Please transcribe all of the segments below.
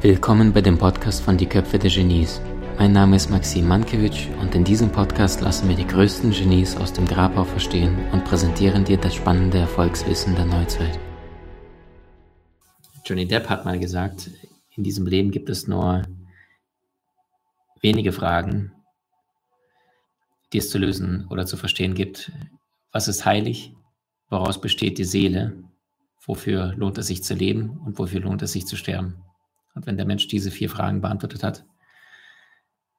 Willkommen bei dem Podcast von Die Köpfe der Genies. Mein Name ist Maxim Mankewitsch und in diesem Podcast lassen wir die größten Genies aus dem Grabau verstehen und präsentieren dir das spannende Erfolgswissen der Neuzeit. Johnny Depp hat mal gesagt, in diesem Leben gibt es nur wenige Fragen, die es zu lösen oder zu verstehen gibt. Was ist heilig? Woraus besteht die Seele? Wofür lohnt es sich zu leben und wofür lohnt es sich zu sterben? Und wenn der Mensch diese vier Fragen beantwortet hat,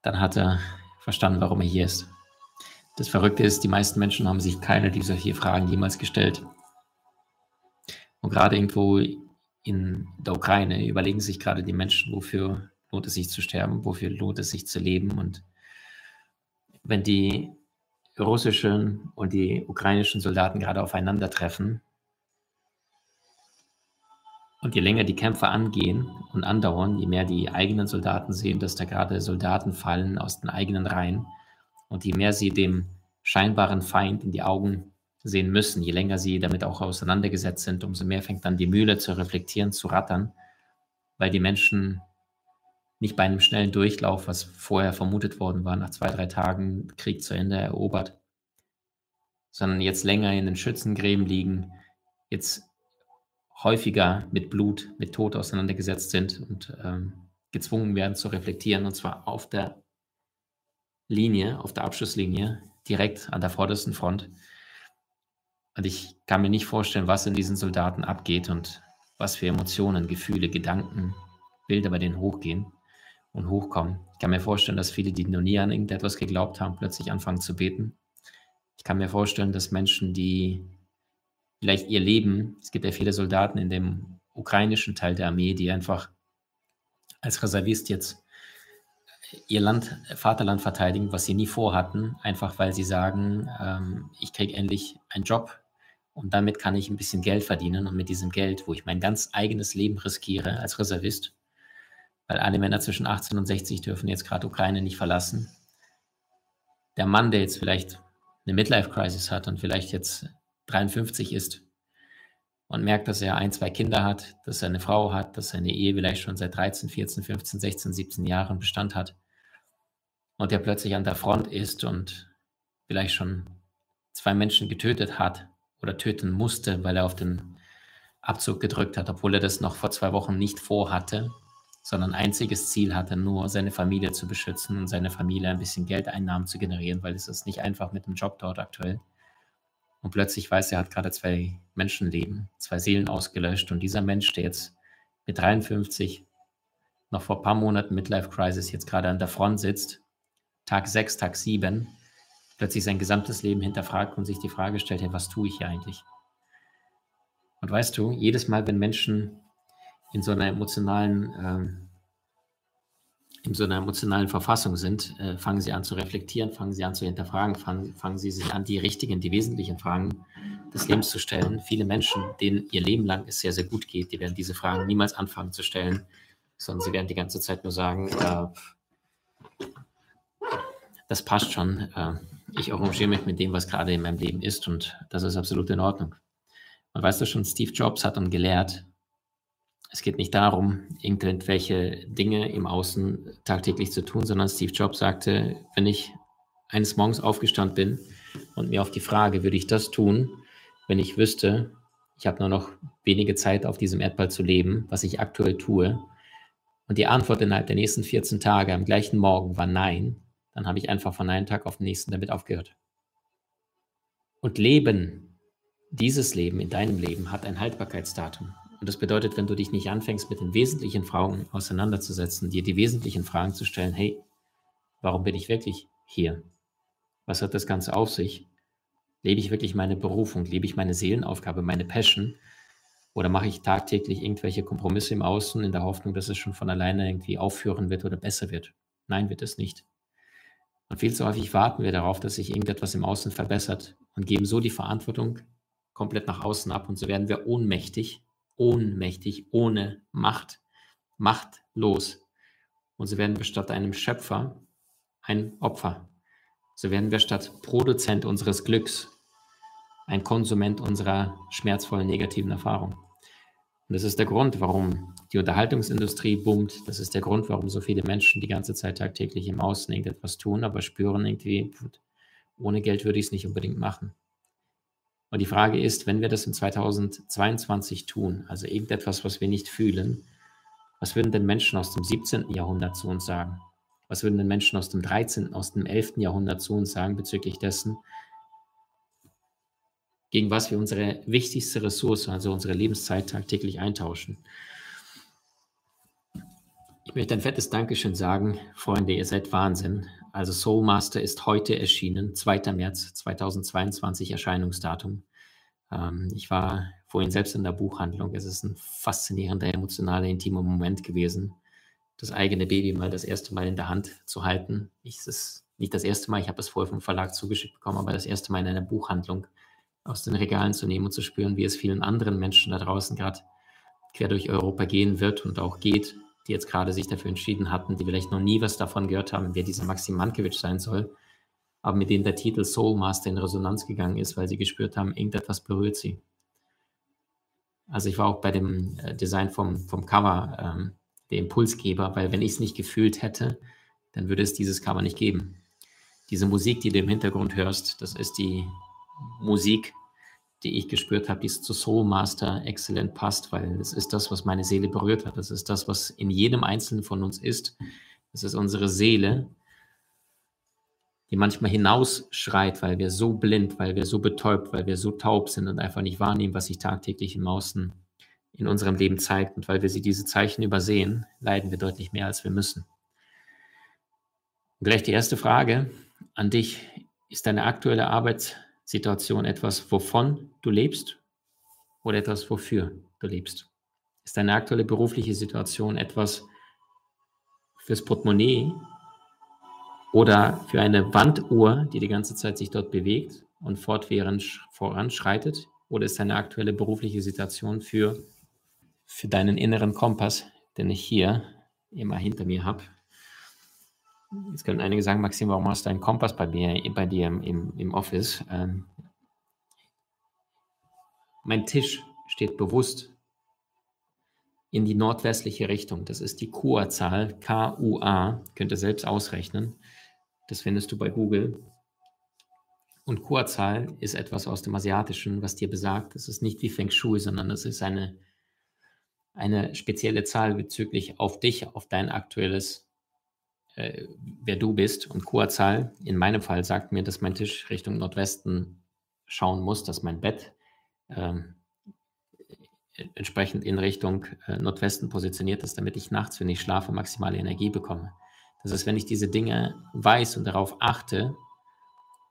dann hat er verstanden, warum er hier ist. Das Verrückte ist, die meisten Menschen haben sich keine dieser vier Fragen jemals gestellt. Und gerade irgendwo in der Ukraine überlegen sich gerade die Menschen, wofür lohnt es sich zu sterben, wofür lohnt es sich zu leben. Und wenn die russischen und die ukrainischen Soldaten gerade aufeinandertreffen, und je länger die Kämpfe angehen und andauern, je mehr die eigenen Soldaten sehen, dass da gerade Soldaten fallen aus den eigenen Reihen und je mehr sie dem scheinbaren Feind in die Augen sehen müssen, je länger sie damit auch auseinandergesetzt sind, umso mehr fängt dann die Mühle zu reflektieren, zu rattern, weil die Menschen nicht bei einem schnellen Durchlauf, was vorher vermutet worden war, nach zwei, drei Tagen Krieg zu Ende erobert, sondern jetzt länger in den Schützengräben liegen, jetzt häufiger mit Blut, mit Tod auseinandergesetzt sind und ähm, gezwungen werden zu reflektieren, und zwar auf der Linie, auf der Abschlusslinie, direkt an der vordersten Front. Und ich kann mir nicht vorstellen, was in diesen Soldaten abgeht und was für Emotionen, Gefühle, Gedanken, Bilder bei denen hochgehen und hochkommen. Ich kann mir vorstellen, dass viele, die noch nie an irgendetwas geglaubt haben, plötzlich anfangen zu beten. Ich kann mir vorstellen, dass Menschen, die vielleicht ihr Leben. Es gibt ja viele Soldaten in dem ukrainischen Teil der Armee, die einfach als Reservist jetzt ihr Land, Vaterland verteidigen, was sie nie vorhatten, einfach weil sie sagen, ähm, ich kriege endlich einen Job und damit kann ich ein bisschen Geld verdienen und mit diesem Geld, wo ich mein ganz eigenes Leben riskiere als Reservist, weil alle Männer zwischen 18 und 60 dürfen jetzt gerade Ukraine nicht verlassen. Der Mann, der jetzt vielleicht eine Midlife-Crisis hat und vielleicht jetzt 53 ist und merkt, dass er ein, zwei Kinder hat, dass er eine Frau hat, dass seine Ehe vielleicht schon seit 13, 14, 15, 16, 17 Jahren Bestand hat und der plötzlich an der Front ist und vielleicht schon zwei Menschen getötet hat oder töten musste, weil er auf den Abzug gedrückt hat, obwohl er das noch vor zwei Wochen nicht vorhatte, sondern einziges Ziel hatte, nur seine Familie zu beschützen und seine Familie ein bisschen Geldeinnahmen zu generieren, weil es ist nicht einfach mit dem Job dort aktuell und plötzlich weiß er, hat gerade zwei Menschenleben, zwei Seelen ausgelöscht und dieser Mensch, der jetzt mit 53 noch vor ein paar Monaten Midlife Crisis jetzt gerade an der Front sitzt, Tag 6, Tag 7, plötzlich sein gesamtes Leben hinterfragt und sich die Frage stellt, hey, was tue ich hier eigentlich? Und weißt du, jedes Mal, wenn Menschen in so einer emotionalen ähm, in so einer emotionalen Verfassung sind, äh, fangen sie an zu reflektieren, fangen sie an zu hinterfragen, fangen, fangen sie sich an, die richtigen, die wesentlichen Fragen des Lebens zu stellen. Viele Menschen, denen ihr Leben lang es sehr, sehr gut geht, die werden diese Fragen niemals anfangen zu stellen, sondern sie werden die ganze Zeit nur sagen, äh, das passt schon. Äh, ich arrangiere mich mit dem, was gerade in meinem Leben ist und das ist absolut in Ordnung. Und weißt du schon, Steve Jobs hat dann gelehrt, es geht nicht darum, irgendwelche Dinge im Außen tagtäglich zu tun, sondern Steve Jobs sagte, wenn ich eines Morgens aufgestanden bin und mir auf die Frage, würde ich das tun, wenn ich wüsste, ich habe nur noch wenige Zeit auf diesem Erdball zu leben, was ich aktuell tue, und die Antwort innerhalb der nächsten 14 Tage am gleichen Morgen war nein, dann habe ich einfach von einem Tag auf den nächsten damit aufgehört. Und Leben, dieses Leben in deinem Leben hat ein Haltbarkeitsdatum. Und das bedeutet, wenn du dich nicht anfängst, mit den wesentlichen Fragen auseinanderzusetzen, dir die wesentlichen Fragen zu stellen, hey, warum bin ich wirklich hier? Was hat das Ganze auf sich? Lebe ich wirklich meine Berufung? Lebe ich meine Seelenaufgabe, meine Passion? Oder mache ich tagtäglich irgendwelche Kompromisse im Außen in der Hoffnung, dass es schon von alleine irgendwie aufhören wird oder besser wird? Nein, wird es nicht. Und viel zu häufig warten wir darauf, dass sich irgendetwas im Außen verbessert und geben so die Verantwortung komplett nach außen ab und so werden wir ohnmächtig ohnmächtig, ohne Macht, machtlos. Und so werden wir statt einem Schöpfer ein Opfer. So werden wir statt Produzent unseres Glücks ein Konsument unserer schmerzvollen negativen Erfahrungen. Und das ist der Grund, warum die Unterhaltungsindustrie boomt. Das ist der Grund, warum so viele Menschen die ganze Zeit tagtäglich im Außen irgendetwas tun, aber spüren irgendwie, ohne Geld würde ich es nicht unbedingt machen. Und die Frage ist, wenn wir das in 2022 tun, also irgendetwas, was wir nicht fühlen, was würden denn Menschen aus dem 17. Jahrhundert zu uns sagen? Was würden denn Menschen aus dem 13., aus dem 11. Jahrhundert zu uns sagen bezüglich dessen, gegen was wir unsere wichtigste Ressource, also unsere Lebenszeit tagtäglich eintauschen? Ich möchte ein fettes Dankeschön sagen, Freunde, ihr seid Wahnsinn. Also Soul Master ist heute erschienen, 2. März 2022 Erscheinungsdatum. Ähm, ich war vorhin selbst in der Buchhandlung. Es ist ein faszinierender, emotionaler, intimer Moment gewesen, das eigene Baby mal das erste Mal in der Hand zu halten. Ich, es ist nicht das erste Mal, ich habe es vorher vom Verlag zugeschickt bekommen, aber das erste Mal in einer Buchhandlung aus den Regalen zu nehmen und zu spüren, wie es vielen anderen Menschen da draußen gerade quer durch Europa gehen wird und auch geht, die jetzt gerade sich dafür entschieden hatten, die vielleicht noch nie was davon gehört haben, wer dieser Maxim Mankiewicz sein soll, aber mit denen der Titel Soul Master in Resonanz gegangen ist, weil sie gespürt haben, irgendetwas berührt sie. Also ich war auch bei dem äh, Design vom, vom Cover ähm, der Impulsgeber, weil wenn ich es nicht gefühlt hätte, dann würde es dieses Cover nicht geben. Diese Musik, die du im Hintergrund hörst, das ist die Musik, die ich gespürt habe, die zu Soul Master exzellent passt, weil es ist das, was meine Seele berührt hat. Das ist das, was in jedem Einzelnen von uns ist. Das ist unsere Seele, die manchmal hinausschreit, weil wir so blind, weil wir so betäubt, weil wir so taub sind und einfach nicht wahrnehmen, was sich tagtäglich im Außen in unserem Leben zeigt. Und weil wir sie diese Zeichen übersehen, leiden wir deutlich mehr, als wir müssen. Und gleich die erste Frage an dich. Ist deine aktuelle Arbeit Situation etwas, wovon du lebst oder etwas, wofür du lebst? Ist deine aktuelle berufliche Situation etwas fürs Portemonnaie oder für eine Wanduhr, die die ganze Zeit sich dort bewegt und fortwährend voranschreitet? Oder ist deine aktuelle berufliche Situation für, für deinen inneren Kompass, den ich hier immer hinter mir habe, Jetzt können einige sagen, Maxim, warum hast du einen Kompass bei, mir, bei dir im, im Office? Ähm, mein Tisch steht bewusst in die nordwestliche Richtung. Das ist die KUA-Zahl, K-U-A, könnt ihr selbst ausrechnen. Das findest du bei Google. Und KUA-Zahl ist etwas aus dem Asiatischen, was dir besagt, das ist nicht wie Feng Shui, sondern das ist eine, eine spezielle Zahl bezüglich auf dich, auf dein aktuelles äh, wer du bist. Und Kurzzahl in meinem Fall sagt mir, dass mein Tisch Richtung Nordwesten schauen muss, dass mein Bett ähm, entsprechend in Richtung äh, Nordwesten positioniert ist, damit ich nachts, wenn ich schlafe, maximale Energie bekomme. Das heißt, wenn ich diese Dinge weiß und darauf achte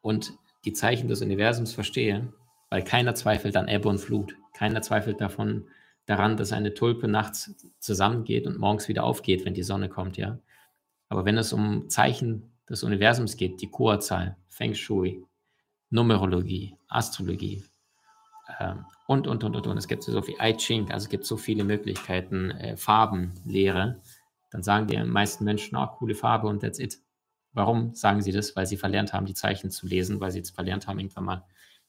und die Zeichen des Universums verstehe, weil keiner zweifelt an Ebbe und Flut, keiner zweifelt davon daran, dass eine Tulpe nachts zusammengeht und morgens wieder aufgeht, wenn die Sonne kommt, ja. Aber wenn es um Zeichen des Universums geht, die Kurzzahl, Feng Shui, Numerologie, Astrologie ähm, und, und, und, und, und, es gibt so viel I Ching, also es gibt so viele Möglichkeiten, äh, Farbenlehre, dann sagen die meisten Menschen, oh, coole Farbe und that's it. Warum sagen sie das? Weil sie verlernt haben, die Zeichen zu lesen, weil sie jetzt verlernt haben, irgendwann mal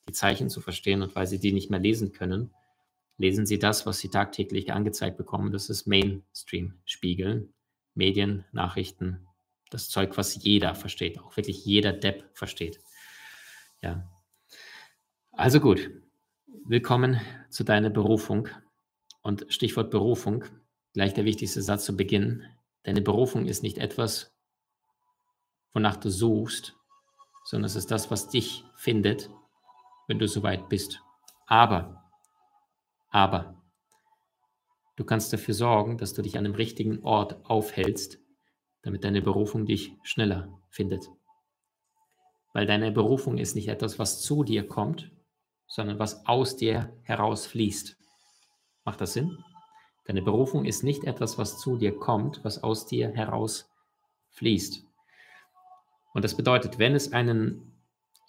die Zeichen zu verstehen und weil sie die nicht mehr lesen können, lesen sie das, was sie tagtäglich angezeigt bekommen. Das ist Mainstream-Spiegeln. Medien, Nachrichten, das Zeug, was jeder versteht, auch wirklich jeder Depp versteht. Ja. Also gut, willkommen zu deiner Berufung. Und Stichwort Berufung, gleich der wichtigste Satz zu Beginn. Deine Berufung ist nicht etwas, wonach du suchst, sondern es ist das, was dich findet, wenn du soweit bist. Aber, aber, Du kannst dafür sorgen, dass du dich an dem richtigen Ort aufhältst, damit deine Berufung dich schneller findet. Weil deine Berufung ist nicht etwas, was zu dir kommt, sondern was aus dir herausfließt. Macht das Sinn? Deine Berufung ist nicht etwas, was zu dir kommt, was aus dir herausfließt. Und das bedeutet, wenn es einen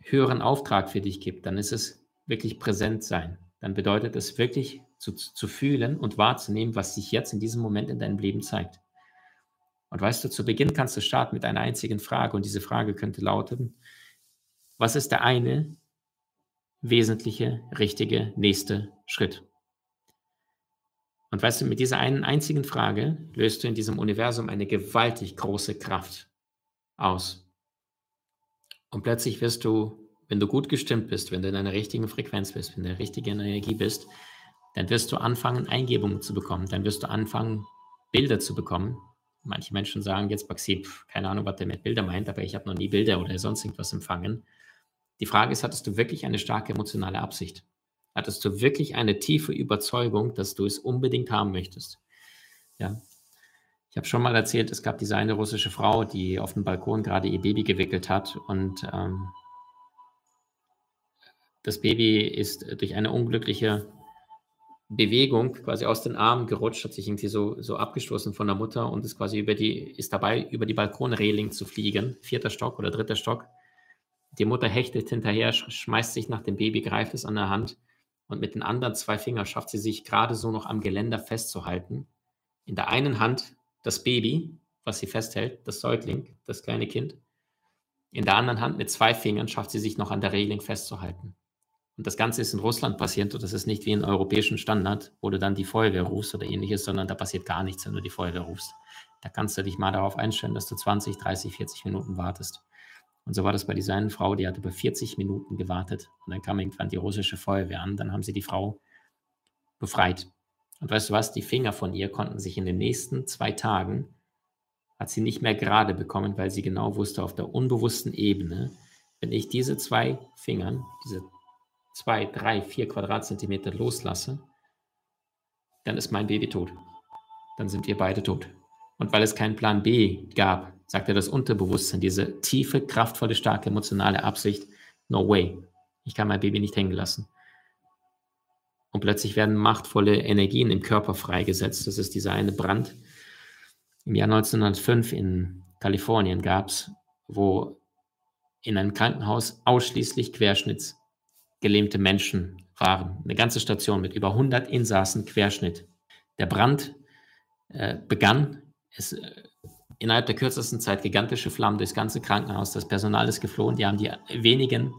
höheren Auftrag für dich gibt, dann ist es wirklich präsent sein. Dann bedeutet es wirklich zu, zu fühlen und wahrzunehmen, was sich jetzt in diesem Moment in deinem Leben zeigt. Und weißt du, zu Beginn kannst du starten mit einer einzigen Frage und diese Frage könnte lauten, was ist der eine wesentliche, richtige nächste Schritt. Und weißt du, mit dieser einen einzigen Frage löst du in diesem Universum eine gewaltig große Kraft aus. Und plötzlich wirst du, wenn du gut gestimmt bist, wenn du in einer richtigen Frequenz bist, wenn du in der richtigen Energie bist, dann wirst du anfangen, Eingebungen zu bekommen. Dann wirst du anfangen, Bilder zu bekommen. Manche Menschen sagen jetzt, Baxi, keine Ahnung, was der mit Bilder meint, aber ich habe noch nie Bilder oder sonst irgendwas empfangen. Die Frage ist, hattest du wirklich eine starke emotionale Absicht? Hattest du wirklich eine tiefe Überzeugung, dass du es unbedingt haben möchtest? Ja. Ich habe schon mal erzählt, es gab diese eine russische Frau, die auf dem Balkon gerade ihr Baby gewickelt hat und ähm, das Baby ist durch eine unglückliche Bewegung quasi aus den Armen gerutscht, hat sich irgendwie so, so abgestoßen von der Mutter und ist quasi über die, ist dabei, über die Balkonreling zu fliegen, vierter Stock oder dritter Stock. Die Mutter hechtet hinterher, schmeißt sich nach dem Baby, greift es an der Hand und mit den anderen zwei Fingern schafft sie sich gerade so noch am Geländer festzuhalten. In der einen Hand das Baby, was sie festhält, das Säugling, das kleine Kind. In der anderen Hand mit zwei Fingern schafft sie sich noch an der Reling festzuhalten. Und das Ganze ist in Russland passiert und das ist nicht wie ein europäischen Standard, wo du dann die Feuerwehr rufst oder ähnliches, sondern da passiert gar nichts, wenn du die Feuerwehr rufst. Da kannst du dich mal darauf einstellen, dass du 20, 30, 40 Minuten wartest. Und so war das bei dieser einen Frau, die hat über 40 Minuten gewartet und dann kam irgendwann die russische Feuerwehr an, dann haben sie die Frau befreit. Und weißt du was, die Finger von ihr konnten sich in den nächsten zwei Tagen, hat sie nicht mehr gerade bekommen, weil sie genau wusste, auf der unbewussten Ebene, wenn ich diese zwei Fingern, diese zwei, drei, vier Quadratzentimeter loslasse, dann ist mein Baby tot. Dann sind wir beide tot. Und weil es keinen Plan B gab, sagte das Unterbewusstsein, diese tiefe, kraftvolle, starke emotionale Absicht, no way, ich kann mein Baby nicht hängen lassen. Und plötzlich werden machtvolle Energien im Körper freigesetzt. Das ist dieser eine Brand. Im Jahr 1905 in Kalifornien gab es, wo in einem Krankenhaus ausschließlich Querschnitts gelähmte Menschen waren. Eine ganze Station mit über 100 Insassen Querschnitt. Der Brand äh, begann. Es, äh, innerhalb der kürzesten Zeit gigantische Flammen durchs ganze Krankenhaus. Das Personal ist geflohen. Die haben die wenigen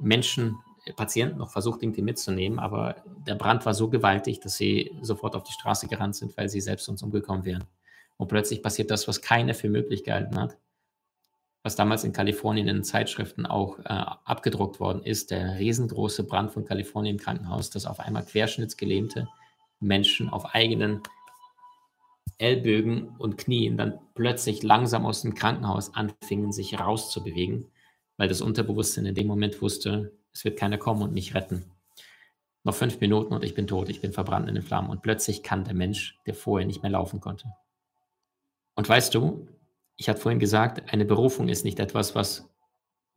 Menschen, äh, Patienten noch versucht, irgendwie mitzunehmen. Aber der Brand war so gewaltig, dass sie sofort auf die Straße gerannt sind, weil sie selbst uns umgekommen wären. Und plötzlich passiert das, was keiner für möglich gehalten hat was damals in Kalifornien in Zeitschriften auch äh, abgedruckt worden ist, der riesengroße Brand von Kalifornien Krankenhaus, dass auf einmal querschnittsgelähmte Menschen auf eigenen Ellbögen und Knien dann plötzlich langsam aus dem Krankenhaus anfingen, sich rauszubewegen, weil das Unterbewusstsein in dem Moment wusste, es wird keiner kommen und mich retten. Noch fünf Minuten und ich bin tot, ich bin verbrannt in den Flammen. Und plötzlich kann der Mensch, der vorher nicht mehr laufen konnte. Und weißt du, ich hatte vorhin gesagt, eine Berufung ist nicht etwas, was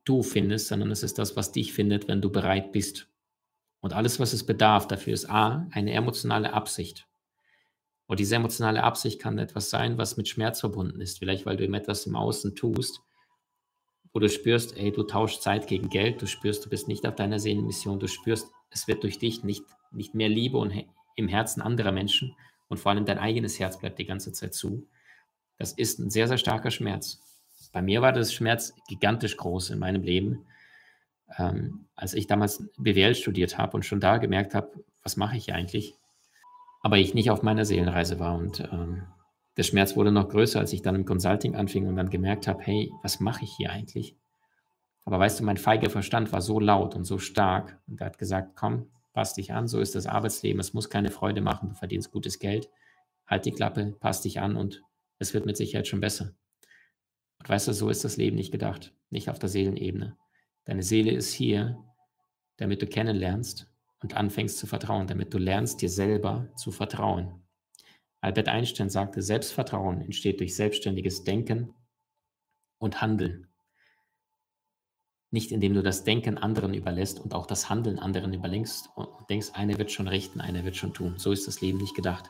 du findest, sondern es ist das, was dich findet, wenn du bereit bist. Und alles, was es bedarf, dafür ist A, eine emotionale Absicht. Und diese emotionale Absicht kann etwas sein, was mit Schmerz verbunden ist. Vielleicht, weil du ihm etwas im Außen tust, wo du spürst, ey, du tauschst Zeit gegen Geld, du spürst, du bist nicht auf deiner Seelenmission, du spürst, es wird durch dich nicht, nicht mehr Liebe und im Herzen anderer Menschen und vor allem dein eigenes Herz bleibt die ganze Zeit zu. Das ist ein sehr, sehr starker Schmerz. Bei mir war das Schmerz gigantisch groß in meinem Leben, ähm, als ich damals BWL studiert habe und schon da gemerkt habe, was mache ich eigentlich? Aber ich nicht auf meiner Seelenreise war und ähm, der Schmerz wurde noch größer, als ich dann im Consulting anfing und dann gemerkt habe, hey, was mache ich hier eigentlich? Aber weißt du, mein feiger Verstand war so laut und so stark und er hat gesagt, komm, pass dich an, so ist das Arbeitsleben, es muss keine Freude machen, du verdienst gutes Geld, halt die Klappe, pass dich an und es wird mit Sicherheit schon besser. Und weißt du, so ist das Leben nicht gedacht, nicht auf der Seelenebene. Deine Seele ist hier, damit du kennenlernst und anfängst zu vertrauen, damit du lernst, dir selber zu vertrauen. Albert Einstein sagte, Selbstvertrauen entsteht durch selbstständiges Denken und Handeln. Nicht indem du das Denken anderen überlässt und auch das Handeln anderen überlenkst und denkst, einer wird schon richten, einer wird schon tun. So ist das Leben nicht gedacht.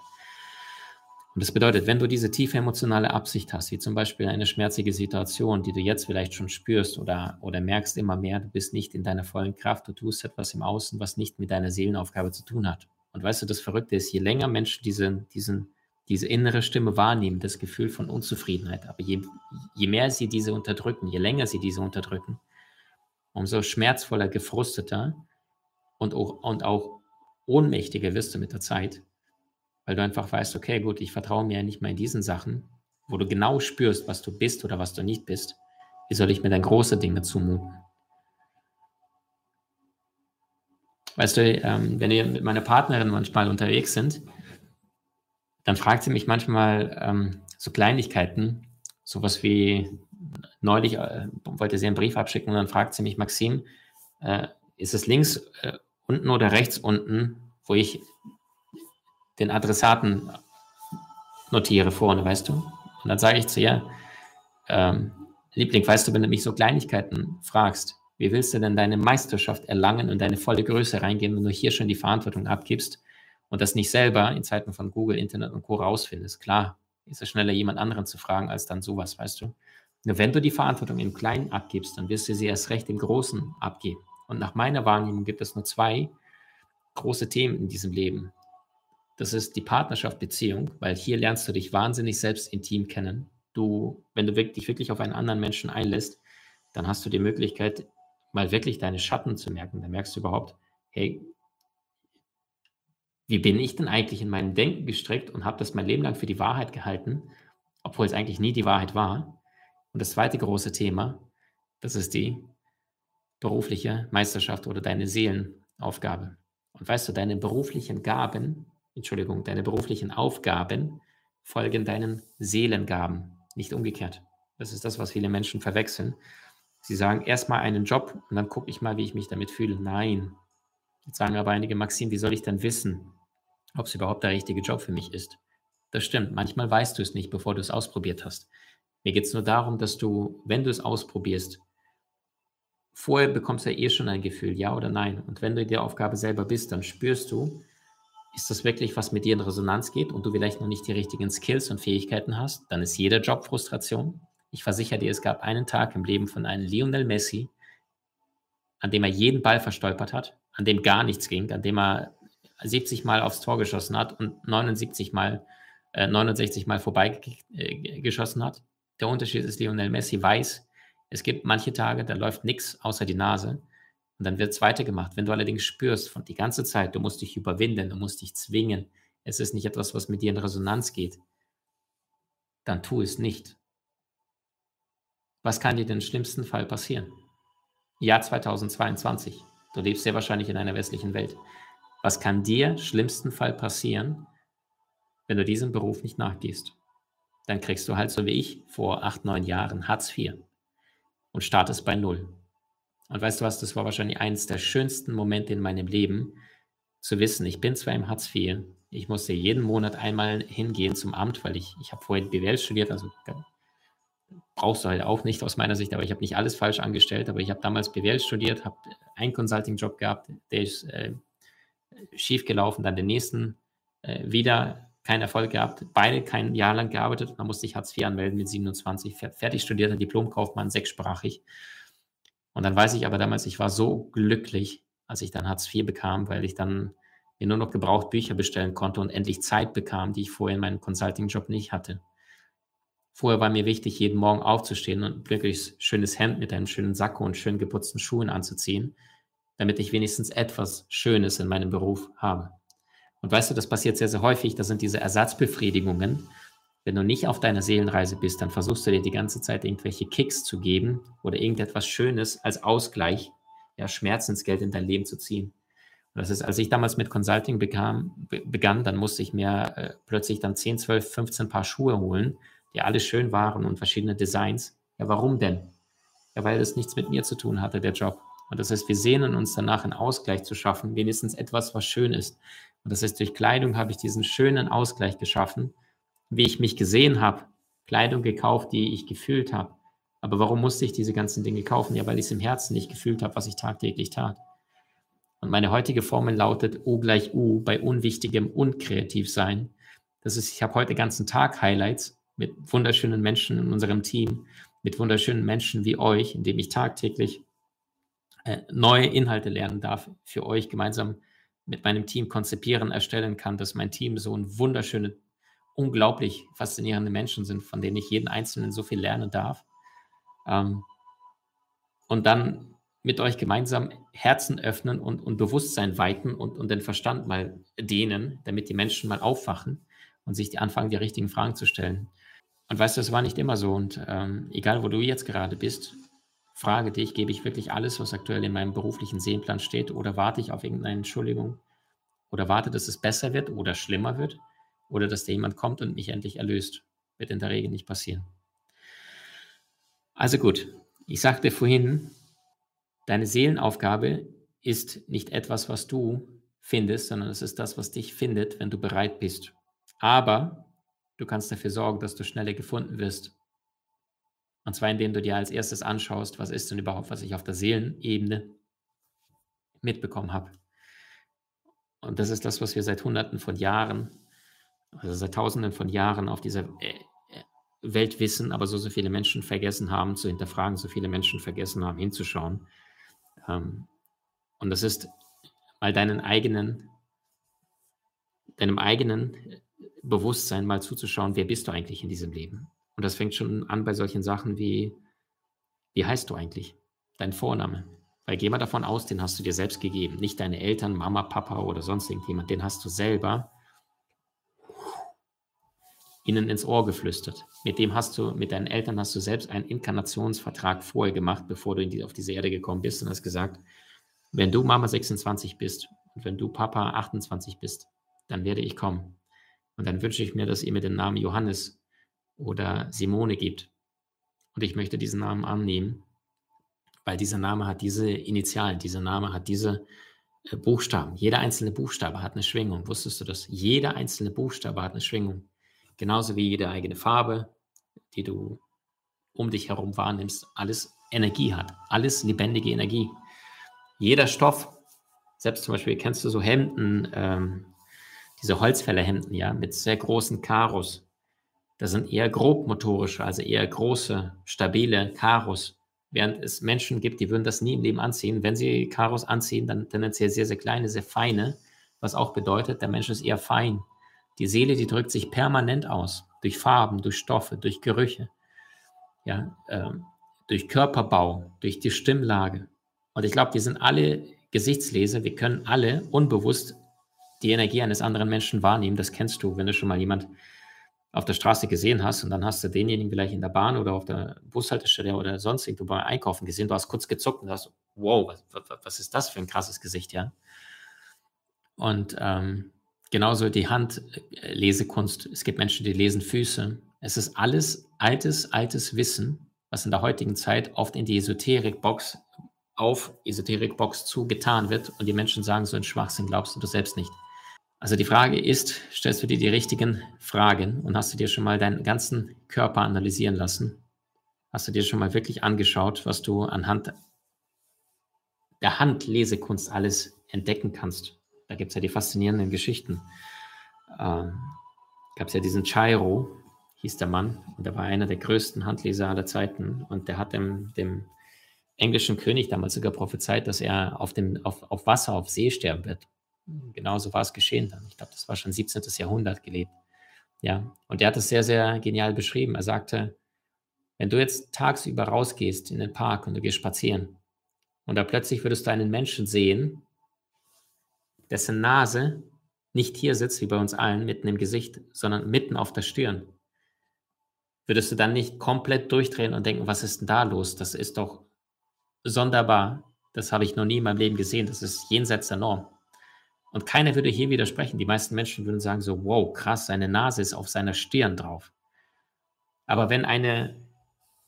Und das bedeutet, wenn du diese tiefe emotionale Absicht hast, wie zum Beispiel eine schmerzige Situation, die du jetzt vielleicht schon spürst oder, oder merkst immer mehr, du bist nicht in deiner vollen Kraft, du tust etwas im Außen, was nicht mit deiner Seelenaufgabe zu tun hat. Und weißt du, das Verrückte ist, je länger Menschen diese, diesen, diese innere Stimme wahrnehmen, das Gefühl von Unzufriedenheit, aber je, je mehr sie diese unterdrücken, je länger sie diese unterdrücken, umso schmerzvoller, gefrusteter und auch, und auch ohnmächtiger wirst du mit der Zeit, weil du einfach weißt, okay, gut, ich vertraue mir ja nicht mehr in diesen Sachen, wo du genau spürst, was du bist oder was du nicht bist. Wie soll ich mir dann große Dinge zumuten? Weißt du, ähm, wenn wir mit meiner Partnerin manchmal unterwegs sind, dann fragt sie mich manchmal ähm, so Kleinigkeiten, sowas wie neulich äh, wollte sie einen Brief abschicken und dann fragt sie mich, Maxim, äh, ist es links äh, unten oder rechts unten, wo ich den Adressaten notiere vorne, weißt du? Und dann sage ich zu ihr, ähm, Liebling, weißt du, wenn du mich so Kleinigkeiten fragst, wie willst du denn deine Meisterschaft erlangen und deine volle Größe reingehen, wenn du hier schon die Verantwortung abgibst und das nicht selber in Zeiten von Google, Internet und Co. rausfindest? Klar, ist es schneller, jemand anderen zu fragen, als dann sowas, weißt du? Nur wenn du die Verantwortung im Kleinen abgibst, dann wirst du sie erst recht im Großen abgeben. Und nach meiner Wahrnehmung gibt es nur zwei große Themen in diesem Leben. Das ist die Partnerschaft, Beziehung, weil hier lernst du dich wahnsinnig selbst intim kennen. Du, wenn du dich wirklich auf einen anderen Menschen einlässt, dann hast du die Möglichkeit, mal wirklich deine Schatten zu merken. Dann merkst du überhaupt, hey, wie bin ich denn eigentlich in meinem Denken gestrickt und habe das mein Leben lang für die Wahrheit gehalten, obwohl es eigentlich nie die Wahrheit war. Und das zweite große Thema, das ist die berufliche Meisterschaft oder deine Seelenaufgabe. Und weißt du, deine beruflichen Gaben, Entschuldigung, deine beruflichen Aufgaben folgen deinen Seelengaben, nicht umgekehrt. Das ist das, was viele Menschen verwechseln. Sie sagen erstmal einen Job und dann gucke ich mal, wie ich mich damit fühle. Nein. Jetzt sagen aber einige, Maxim, wie soll ich denn wissen, ob es überhaupt der richtige Job für mich ist? Das stimmt. Manchmal weißt du es nicht, bevor du es ausprobiert hast. Mir geht es nur darum, dass du, wenn du es ausprobierst, vorher bekommst du ja eh schon ein Gefühl, ja oder nein. Und wenn du in der Aufgabe selber bist, dann spürst du, ist das wirklich, was mit dir in Resonanz geht und du vielleicht noch nicht die richtigen Skills und Fähigkeiten hast, dann ist jeder Job Frustration. Ich versichere dir, es gab einen Tag im Leben von einem Lionel Messi, an dem er jeden Ball verstolpert hat, an dem gar nichts ging, an dem er 70 Mal aufs Tor geschossen hat und 79 Mal, äh, 69 Mal vorbeigeschossen äh, hat. Der Unterschied ist, Lionel Messi weiß, es gibt manche Tage, da läuft nichts außer die Nase und dann wird es weitergemacht. Wenn du allerdings spürst, von die ganze Zeit, du musst dich überwinden, du musst dich zwingen, es ist nicht etwas, was mit dir in Resonanz geht, dann tu es nicht. Was kann dir denn im schlimmsten Fall passieren? Jahr 2022. Du lebst sehr wahrscheinlich in einer westlichen Welt. Was kann dir schlimmsten Fall passieren, wenn du diesem Beruf nicht nachgehst? Dann kriegst du halt so wie ich vor acht, neun Jahren Hartz IV und startest bei Null. Und weißt du was, das war wahrscheinlich eines der schönsten Momente in meinem Leben, zu wissen, ich bin zwar im Hartz IV, ich musste jeden Monat einmal hingehen zum Amt, weil ich, ich habe vorher BWL studiert, also brauchst du halt auch nicht aus meiner Sicht, aber ich habe nicht alles falsch angestellt, aber ich habe damals BWL studiert, habe einen Consulting-Job gehabt, der ist äh, schief dann den nächsten äh, wieder keinen Erfolg gehabt, beide kein Jahr lang gearbeitet. Dann musste ich Hartz IV anmelden mit 27, fertig studierter Diplomkaufmann, sechssprachig. Und dann weiß ich aber damals, ich war so glücklich, als ich dann Hartz IV bekam, weil ich dann mir nur noch gebraucht Bücher bestellen konnte und endlich Zeit bekam, die ich vorher in meinem Consulting-Job nicht hatte. Vorher war mir wichtig, jeden Morgen aufzustehen und glückliches, schönes Hemd mit einem schönen Sakko und schön geputzten Schuhen anzuziehen, damit ich wenigstens etwas Schönes in meinem Beruf habe. Und weißt du, das passiert sehr, sehr häufig. Das sind diese Ersatzbefriedigungen. Wenn du nicht auf deiner Seelenreise bist, dann versuchst du dir die ganze Zeit irgendwelche Kicks zu geben oder irgendetwas Schönes als Ausgleich, ja, Schmerzensgeld in dein Leben zu ziehen. Und das ist, als ich damals mit Consulting bekam, begann, dann musste ich mir äh, plötzlich dann 10, 12, 15 Paar Schuhe holen, die alle schön waren und verschiedene Designs. Ja, warum denn? Ja, weil das nichts mit mir zu tun hatte, der Job. Und das heißt, wir sehnen uns danach, einen Ausgleich zu schaffen, wenigstens etwas, was schön ist. Und das heißt, durch Kleidung habe ich diesen schönen Ausgleich geschaffen, wie ich mich gesehen habe, Kleidung gekauft, die ich gefühlt habe. Aber warum musste ich diese ganzen Dinge kaufen? Ja, weil ich es im Herzen nicht gefühlt habe, was ich tagtäglich tat. Und meine heutige Formel lautet O gleich U bei unwichtigem unkreativ sein. Das ist, ich habe heute ganzen Tag Highlights mit wunderschönen Menschen in unserem Team, mit wunderschönen Menschen wie euch, indem ich tagtäglich äh, neue Inhalte lernen darf, für euch gemeinsam mit meinem Team konzipieren, erstellen kann, dass mein Team so ein wunderschöne, unglaublich faszinierende Menschen sind, von denen ich jeden Einzelnen so viel lernen darf. Ähm, und dann mit euch gemeinsam Herzen öffnen und, und Bewusstsein weiten und, und den Verstand mal dehnen, damit die Menschen mal aufwachen und sich die anfangen, die richtigen Fragen zu stellen. Und weißt du, es war nicht immer so. Und ähm, egal, wo du jetzt gerade bist, frage dich, gebe ich wirklich alles, was aktuell in meinem beruflichen Seelenplan steht, oder warte ich auf irgendeine Entschuldigung? Oder warte, dass es besser wird oder schlimmer wird? Oder dass da jemand kommt und mich endlich erlöst? Wird in der Regel nicht passieren. Also gut, ich sagte vorhin, Deine Seelenaufgabe ist nicht etwas, was du findest, sondern es ist das, was dich findet, wenn du bereit bist. Aber du kannst dafür sorgen, dass du schneller gefunden wirst. Und zwar indem du dir als erstes anschaust, was ist denn überhaupt, was ich auf der Seelenebene mitbekommen habe. Und das ist das, was wir seit Hunderten von Jahren, also seit Tausenden von Jahren auf dieser äh, äh, Welt wissen, aber so, so viele Menschen vergessen haben zu hinterfragen, so viele Menschen vergessen haben hinzuschauen. Ähm, und das ist mal deinen eigenen, deinem eigenen Bewusstsein mal zuzuschauen, wer bist du eigentlich in diesem Leben? Und das fängt schon an bei solchen Sachen wie, wie heißt du eigentlich? Dein Vorname. Weil geh mal davon aus, den hast du dir selbst gegeben. Nicht deine Eltern, Mama, Papa oder sonst irgendjemand. Den hast du selber ihnen ins Ohr geflüstert. Mit dem hast du, mit deinen Eltern hast du selbst einen Inkarnationsvertrag vorher gemacht, bevor du die, auf diese Erde gekommen bist und hast gesagt, wenn du Mama 26 bist und wenn du Papa 28 bist, dann werde ich kommen. Und dann wünsche ich mir, dass ihr mir den Namen Johannes oder Simone gibt. Und ich möchte diesen Namen annehmen, weil dieser Name hat diese Initialen, dieser Name hat diese äh, Buchstaben. Jeder einzelne Buchstabe hat eine Schwingung. Wusstest du das? Jeder einzelne Buchstabe hat eine Schwingung. Genauso wie jede eigene Farbe, die du um dich herum wahrnimmst, alles Energie hat, alles lebendige Energie. Jeder Stoff, selbst zum Beispiel kennst du so Hemden, ähm, diese Holzfällerhemden, ja, mit sehr großen Karos. Das sind eher grobmotorische, also eher große, stabile Karos. Während es Menschen gibt, die würden das nie im Leben anziehen. Wenn sie Karos anziehen, dann tendenziell sehr, sehr kleine, sehr feine, was auch bedeutet, der Mensch ist eher fein. Die Seele, die drückt sich permanent aus, durch Farben, durch Stoffe, durch Gerüche, ja, äh, durch Körperbau, durch die Stimmlage. Und ich glaube, wir sind alle Gesichtsleser, wir können alle unbewusst die Energie eines anderen Menschen wahrnehmen. Das kennst du, wenn du schon mal jemand auf der Straße gesehen hast und dann hast du denjenigen vielleicht in der Bahn oder auf der Bushaltestelle oder sonst irgendwo beim Einkaufen gesehen, du hast kurz gezuckt und hast, wow, was, was, was ist das für ein krasses Gesicht, ja? Und ähm, Genauso die Handlesekunst. Es gibt Menschen, die lesen Füße. Es ist alles altes, altes Wissen, was in der heutigen Zeit oft in die Esoterikbox auf Esoterikbox zugetan wird und die Menschen sagen, so ein Schwachsinn glaubst du das selbst nicht. Also die Frage ist, stellst du dir die richtigen Fragen und hast du dir schon mal deinen ganzen Körper analysieren lassen? Hast du dir schon mal wirklich angeschaut, was du anhand der Handlesekunst alles entdecken kannst? Da gibt es ja die faszinierenden Geschichten. Ähm, Gab es ja diesen Chairo, hieß der Mann, und er war einer der größten Handleser aller Zeiten. Und der hat dem, dem englischen König damals sogar prophezeit, dass er auf, dem, auf, auf Wasser, auf See sterben wird. Genauso war es geschehen dann. Ich glaube, das war schon 17. Jahrhundert gelebt. Ja, und er hat es sehr, sehr genial beschrieben. Er sagte, wenn du jetzt tagsüber rausgehst in den Park und du gehst spazieren und da plötzlich würdest du einen Menschen sehen, dessen Nase nicht hier sitzt, wie bei uns allen, mitten im Gesicht, sondern mitten auf der Stirn, würdest du dann nicht komplett durchdrehen und denken, was ist denn da los? Das ist doch sonderbar. Das habe ich noch nie in meinem Leben gesehen. Das ist jenseits der Norm. Und keiner würde hier widersprechen. Die meisten Menschen würden sagen so, wow, krass, seine Nase ist auf seiner Stirn drauf. Aber wenn eine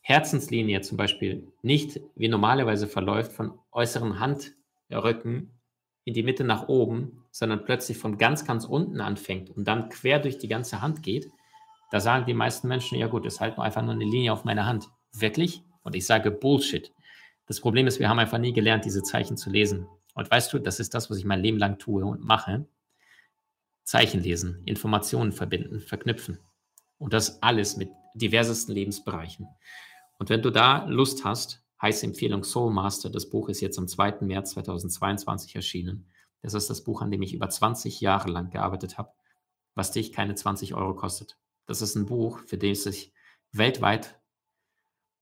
Herzenslinie zum Beispiel nicht wie normalerweise verläuft von äußeren Handrücken in die Mitte nach oben, sondern plötzlich von ganz, ganz unten anfängt und dann quer durch die ganze Hand geht, da sagen die meisten Menschen, ja gut, es halt nur einfach nur eine Linie auf meiner Hand. Wirklich? Und ich sage Bullshit. Das Problem ist, wir haben einfach nie gelernt, diese Zeichen zu lesen. Und weißt du, das ist das, was ich mein Leben lang tue und mache. Zeichen lesen, Informationen verbinden, verknüpfen. Und das alles mit diversesten Lebensbereichen. Und wenn du da Lust hast, Heiße Empfehlung Soul Master. Das Buch ist jetzt am 2. März 2022 erschienen. Das ist das Buch, an dem ich über 20 Jahre lang gearbeitet habe, was dich keine 20 Euro kostet. Das ist ein Buch, für das sich weltweit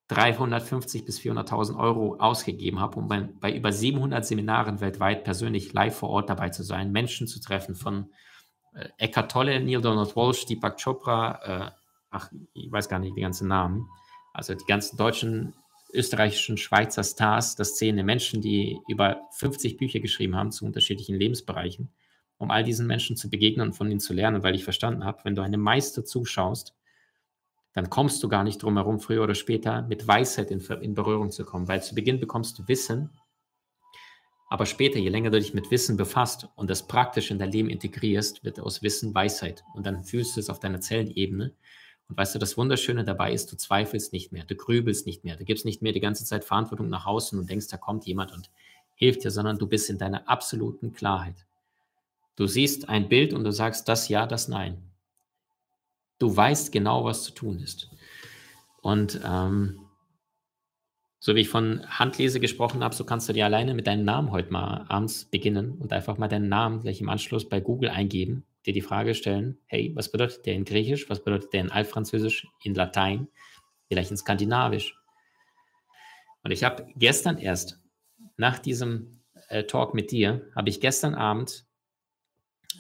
350 bis 400.000 Euro ausgegeben habe, um bei, bei, über 700 Seminaren weltweit persönlich live vor Ort dabei zu sein, Menschen zu treffen, von äh, Eckhart Tolle, Neil Donald Walsh, Deepak Chopra, äh, ach, ich weiß gar nicht die ganzen Namen, also die ganzen deutschen, österreichischen, Schweizer Stars, das zählende Menschen, die über 50 Bücher geschrieben haben zu unterschiedlichen Lebensbereichen, um all diesen Menschen zu begegnen und von ihnen zu lernen, weil ich verstanden habe, wenn du einem Meister zuschaust, dann kommst du gar nicht drum herum, früher oder später mit Weisheit in, in Berührung zu kommen, weil zu Beginn bekommst du Wissen, aber später, je länger du dich mit Wissen befasst und das praktisch in dein Leben integrierst, wird aus Wissen Weisheit. Und dann fühlst du es auf deiner Zellenebene. Und weißt du, das Wunderschöne dabei ist, du zweifelst nicht mehr, du grübelst nicht mehr, du gibst nicht mehr die ganze Zeit Verantwortung nach außen und denkst, da kommt jemand und hilft dir, sondern du bist in deiner absoluten Klarheit. Du siehst ein Bild und du sagst das ja, das nein. Du weißt genau, was zu tun ist. Und ähm, so wie ich von Handlese gesprochen habe, so kannst du dir alleine mit deinem Namen heute mal abends beginnen und einfach mal deinen Namen gleich im Anschluss bei Google eingeben, dir die Frage stellen, hey, was bedeutet der in Griechisch, was bedeutet der in Altfranzösisch, in Latein, vielleicht in Skandinavisch. Und ich habe gestern erst, nach diesem äh, Talk mit dir, habe ich gestern Abend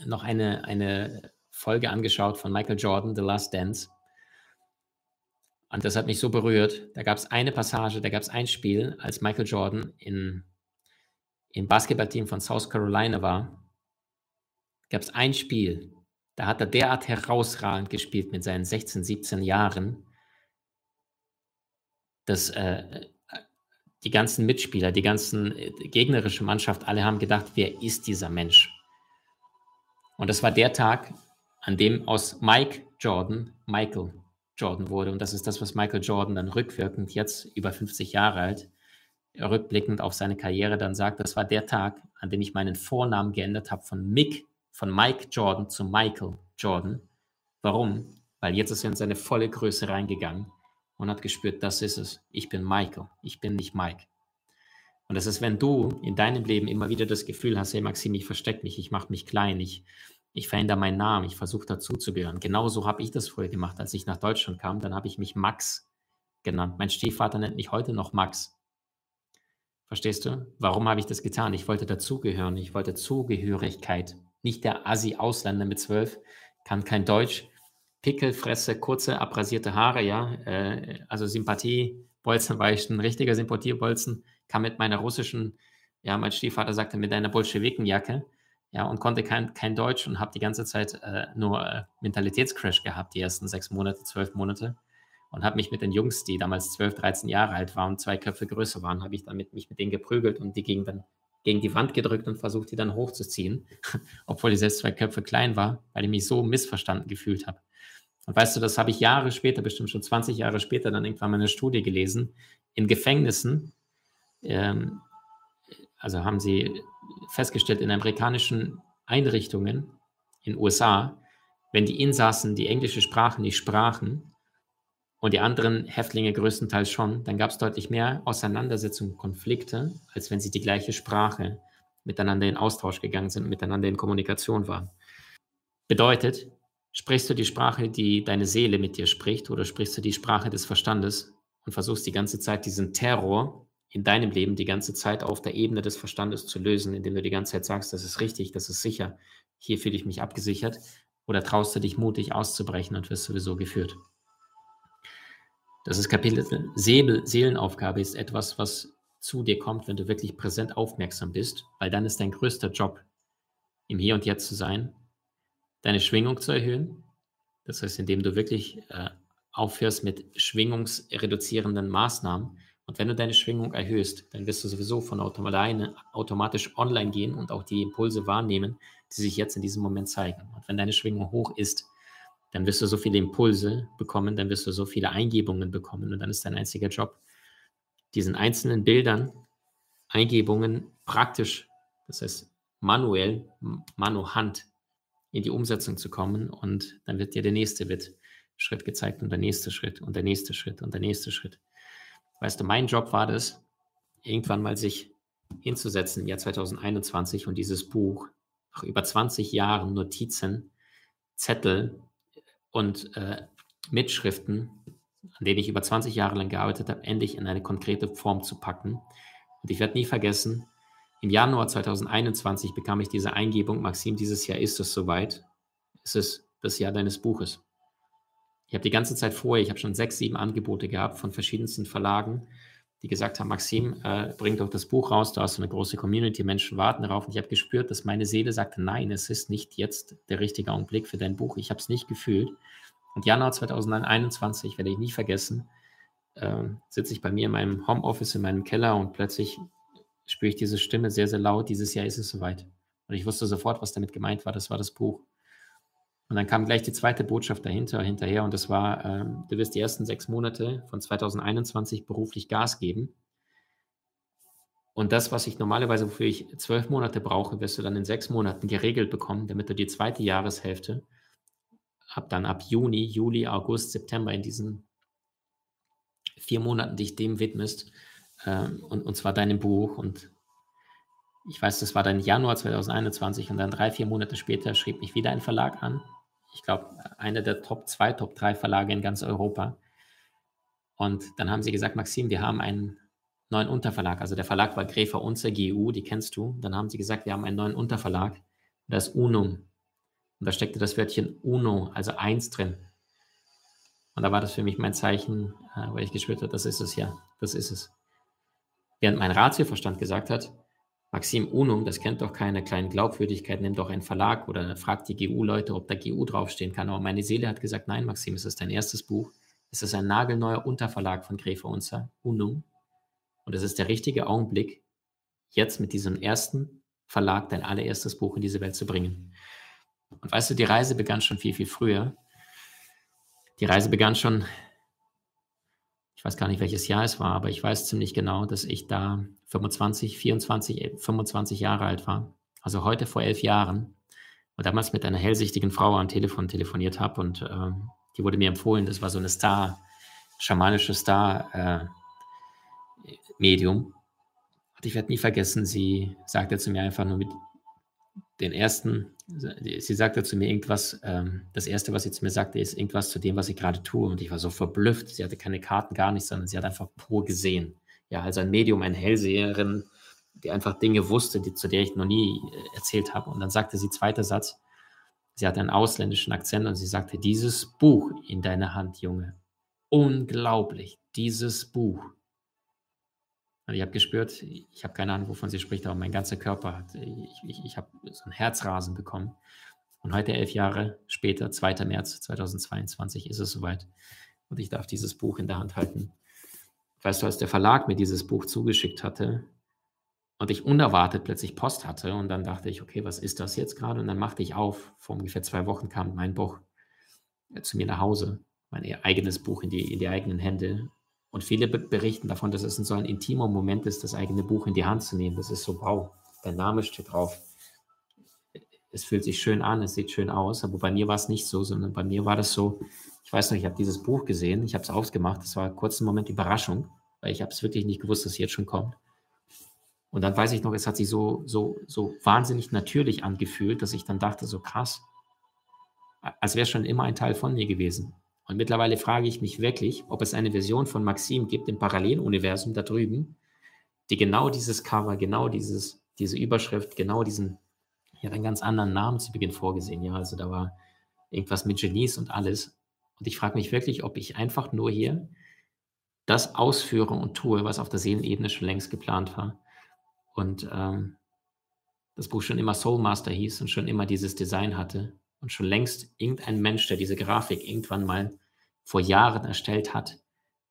noch eine, eine Folge angeschaut von Michael Jordan, The Last Dance. Und das hat mich so berührt. Da gab es eine Passage, da gab es ein Spiel, als Michael Jordan in, im Basketballteam von South Carolina war. Gab es ein Spiel, da hat er derart herausragend gespielt mit seinen 16, 17 Jahren, dass äh, die ganzen Mitspieler, die ganzen äh, gegnerische Mannschaft, alle haben gedacht, wer ist dieser Mensch? Und das war der Tag, an dem aus Mike Jordan Michael Jordan wurde. Und das ist das, was Michael Jordan dann rückwirkend, jetzt über 50 Jahre alt, rückblickend auf seine Karriere dann sagt, das war der Tag, an dem ich meinen Vornamen geändert habe von Mick, von Mike Jordan zu Michael Jordan. Warum? Weil jetzt ist er in seine volle Größe reingegangen und hat gespürt, das ist es. Ich bin Michael, ich bin nicht Mike. Und das ist, wenn du in deinem Leben immer wieder das Gefühl hast, hey Maxim, ich verstecke mich, ich mache mich klein, ich, ich verändere meinen Namen, ich versuche dazuzugehören. Genauso habe ich das früher gemacht, als ich nach Deutschland kam. Dann habe ich mich Max genannt. Mein Stiefvater nennt mich heute noch Max. Verstehst du? Warum habe ich das getan? Ich wollte dazugehören, ich wollte Zugehörigkeit. Nicht der Assi-Ausländer mit zwölf, kann kein Deutsch, Pickelfresse, kurze, abrasierte Haare, ja. Äh, also Sympathiebolzen war ich ein richtiger Sympathiebolzen, kam mit meiner russischen, ja, mein Stiefvater sagte, mit einer Bolschewikenjacke ja, und konnte kein, kein Deutsch und habe die ganze Zeit äh, nur äh, Mentalitätscrash gehabt, die ersten sechs Monate, zwölf Monate. Und habe mich mit den Jungs, die damals zwölf, dreizehn Jahre alt waren zwei Köpfe größer waren, habe ich dann mit, mich mit denen geprügelt und die gegen, dann, gegen die Wand gedrückt und versucht, die dann hochzuziehen, obwohl die selbst zwei Köpfe klein war, weil ich mich so missverstanden gefühlt habe. Und weißt du, das habe ich Jahre später, bestimmt schon 20 Jahre später, dann irgendwann mal eine Studie gelesen. In Gefängnissen, ähm, also haben sie festgestellt, in amerikanischen Einrichtungen in den USA, wenn die Insassen die englische Sprache nicht sprachen und die anderen Häftlinge größtenteils schon, dann gab es deutlich mehr Auseinandersetzungen, Konflikte, als wenn sie die gleiche Sprache miteinander in Austausch gegangen sind, miteinander in Kommunikation waren. Bedeutet, sprichst du die Sprache, die deine Seele mit dir spricht, oder sprichst du die Sprache des Verstandes und versuchst die ganze Zeit diesen Terror in deinem Leben die ganze Zeit auf der Ebene des Verstandes zu lösen, indem du die ganze Zeit sagst, das ist richtig, das ist sicher, hier fühle ich mich abgesichert, oder traust du dich mutig auszubrechen und wirst sowieso geführt. Das ist Kapitel Säbel, Seelenaufgabe ist etwas, was zu dir kommt, wenn du wirklich präsent aufmerksam bist, weil dann ist dein größter Job, im Hier und Jetzt zu sein, deine Schwingung zu erhöhen. Das heißt, indem du wirklich äh, aufhörst mit schwingungsreduzierenden Maßnahmen, und wenn du deine Schwingung erhöhst, dann wirst du sowieso von alleine automatisch online gehen und auch die Impulse wahrnehmen, die sich jetzt in diesem Moment zeigen. Und wenn deine Schwingung hoch ist, dann wirst du so viele Impulse bekommen, dann wirst du so viele Eingebungen bekommen und dann ist dein einziger Job, diesen einzelnen Bildern, Eingebungen praktisch, das heißt manuell, Manu Hand in die Umsetzung zu kommen und dann wird dir der nächste Schritt gezeigt und der nächste Schritt und der nächste Schritt und der nächste Schritt. Weißt du, mein Job war das, irgendwann mal sich hinzusetzen im Jahr 2021 und dieses Buch nach über 20 Jahren Notizen, Zettel und äh, Mitschriften an denen ich über 20 Jahre lang gearbeitet habe, endlich in eine konkrete Form zu packen. Und ich werde nie vergessen, im Januar 2021 bekam ich diese Eingebung, Maxim, dieses Jahr ist es soweit. Es ist das Jahr deines Buches. Ich habe die ganze Zeit vorher, ich habe schon sechs, sieben Angebote gehabt von verschiedensten Verlagen, die gesagt haben, Maxim, äh, bring doch das Buch raus, da hast du eine große Community, Menschen warten darauf. Und ich habe gespürt, dass meine Seele sagte, nein, es ist nicht jetzt der richtige Augenblick für dein Buch. Ich habe es nicht gefühlt. Und Januar 2021 werde ich nie vergessen, äh, sitze ich bei mir in meinem Homeoffice, in meinem Keller und plötzlich spüre ich diese Stimme sehr, sehr laut, dieses Jahr ist es soweit. Und ich wusste sofort, was damit gemeint war, das war das Buch. Und dann kam gleich die zweite Botschaft dahinter, hinterher, und das war, äh, du wirst die ersten sechs Monate von 2021 beruflich Gas geben. Und das, was ich normalerweise, wofür ich zwölf Monate brauche, wirst du dann in sechs Monaten geregelt bekommen, damit du die zweite Jahreshälfte ab dann ab Juni, Juli, August, September in diesen vier Monaten dich dem widmest, ähm, und, und zwar deinem Buch. Und ich weiß, das war dann Januar 2021 und dann drei, vier Monate später schrieb mich wieder ein Verlag an. Ich glaube, einer der Top 2, Top 3 Verlage in ganz Europa. Und dann haben sie gesagt, Maxim, wir haben einen neuen Unterverlag. Also der Verlag war Gräfer Unzer, GU, die kennst du. Dann haben sie gesagt, wir haben einen neuen Unterverlag. Das ist Unum. Und da steckte das Wörtchen Uno, also eins drin. Und da war das für mich mein Zeichen, äh, weil ich gespürt habe, das ist es ja, das ist es. Während mein Ratioverstand gesagt hat, Maxim Unum, das kennt doch keine kleinen Glaubwürdigkeit, nimm doch einen Verlag oder fragt die GU-Leute, ob da GU draufstehen kann. Aber meine Seele hat gesagt, nein, Maxim, es ist dein erstes Buch. Es ist ein nagelneuer Unterverlag von Gräfe Unzer, Unum. Und es ist der richtige Augenblick, jetzt mit diesem ersten Verlag dein allererstes Buch in diese Welt zu bringen. Und weißt du, die Reise begann schon viel, viel früher. Die Reise begann schon ich weiß gar nicht, welches Jahr es war, aber ich weiß ziemlich genau, dass ich da 25, 24, 25 Jahre alt war. Also heute vor elf Jahren. Und damals mit einer hellsichtigen Frau am Telefon telefoniert habe und äh, die wurde mir empfohlen, das war so eine Star, schamanische Star-Medium. Äh, und ich werde nie vergessen, sie sagte zu mir einfach nur mit den ersten, sie sagte zu mir irgendwas, ähm, das erste, was sie zu mir sagte, ist irgendwas zu dem, was ich gerade tue. Und ich war so verblüfft. Sie hatte keine Karten, gar nichts, sondern sie hat einfach pur gesehen. Ja, also ein Medium, eine Hellseherin, die einfach Dinge wusste, die, zu der ich noch nie äh, erzählt habe. Und dann sagte sie, zweiter Satz, sie hatte einen ausländischen Akzent und sie sagte, dieses Buch in deiner Hand, Junge, unglaublich, dieses Buch und ich habe gespürt, ich habe keine Ahnung, wovon sie spricht, aber mein ganzer Körper hat, ich, ich, ich habe so ein Herzrasen bekommen. Und heute, elf Jahre später, 2. März 2022, ist es soweit. Und ich darf dieses Buch in der Hand halten. Weißt du, als der Verlag mir dieses Buch zugeschickt hatte und ich unerwartet plötzlich Post hatte und dann dachte ich, okay, was ist das jetzt gerade? Und dann machte ich auf. Vor ungefähr zwei Wochen kam mein Buch äh, zu mir nach Hause, mein eigenes Buch in die, in die eigenen Hände. Und viele berichten davon, dass es so ein intimer Moment ist, das eigene Buch in die Hand zu nehmen. Das ist so, wow, dein Name steht drauf. Es fühlt sich schön an, es sieht schön aus, aber bei mir war es nicht so, sondern bei mir war das so, ich weiß noch, ich habe dieses Buch gesehen, ich habe es aufgemacht, das war kurz ein Moment Überraschung, weil ich habe es wirklich nicht gewusst, dass es jetzt schon kommt. Und dann weiß ich noch, es hat sich so, so, so wahnsinnig natürlich angefühlt, dass ich dann dachte, so krass, als wäre schon immer ein Teil von mir gewesen. Und mittlerweile frage ich mich wirklich, ob es eine Version von Maxim gibt im Paralleluniversum da drüben, die genau dieses Cover, genau dieses, diese Überschrift, genau diesen, ja, einen ganz anderen Namen zu Beginn vorgesehen. Ja, also da war irgendwas mit Genies und alles. Und ich frage mich wirklich, ob ich einfach nur hier das ausführe und tue, was auf der Seelenebene schon längst geplant war. Und ähm, das Buch schon immer Soulmaster hieß und schon immer dieses Design hatte und schon längst irgendein Mensch, der diese Grafik irgendwann mal vor Jahren erstellt hat,